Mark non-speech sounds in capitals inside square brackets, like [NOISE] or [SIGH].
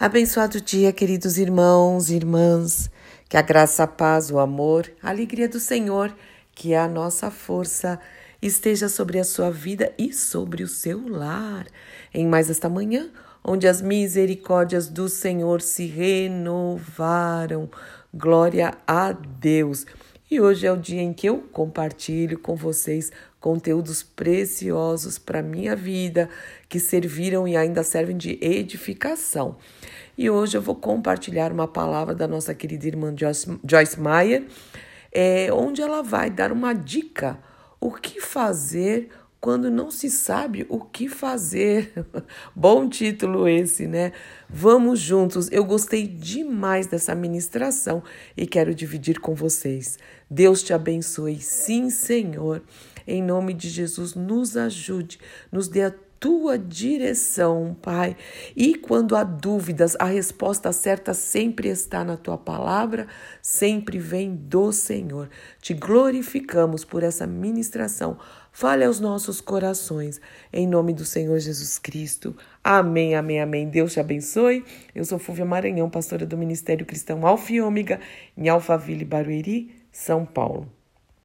Abençoado dia, queridos irmãos e irmãs. Que a graça, a paz, o amor, a alegria do Senhor, que é a nossa força, esteja sobre a sua vida e sobre o seu lar. Em mais esta manhã, onde as misericórdias do Senhor se renovaram. Glória a Deus. E hoje é o dia em que eu compartilho com vocês conteúdos preciosos para minha vida, que serviram e ainda servem de edificação. E hoje eu vou compartilhar uma palavra da nossa querida irmã Joyce, Joyce Meyer, é, onde ela vai dar uma dica: o que fazer quando não se sabe o que fazer. [LAUGHS] Bom título esse, né? Vamos juntos. Eu gostei demais dessa ministração e quero dividir com vocês. Deus te abençoe. Sim, Senhor. Em nome de Jesus, nos ajude, nos dê a tua direção, Pai. E quando há dúvidas, a resposta certa sempre está na tua palavra, sempre vem do Senhor. Te glorificamos por essa ministração. Fale aos nossos corações, em nome do Senhor Jesus Cristo. Amém, amém, amém. Deus te abençoe. Eu sou Fúvia Maranhão, pastora do Ministério Cristão Alfa e Ômega, em Alphaville, Barueri, São Paulo.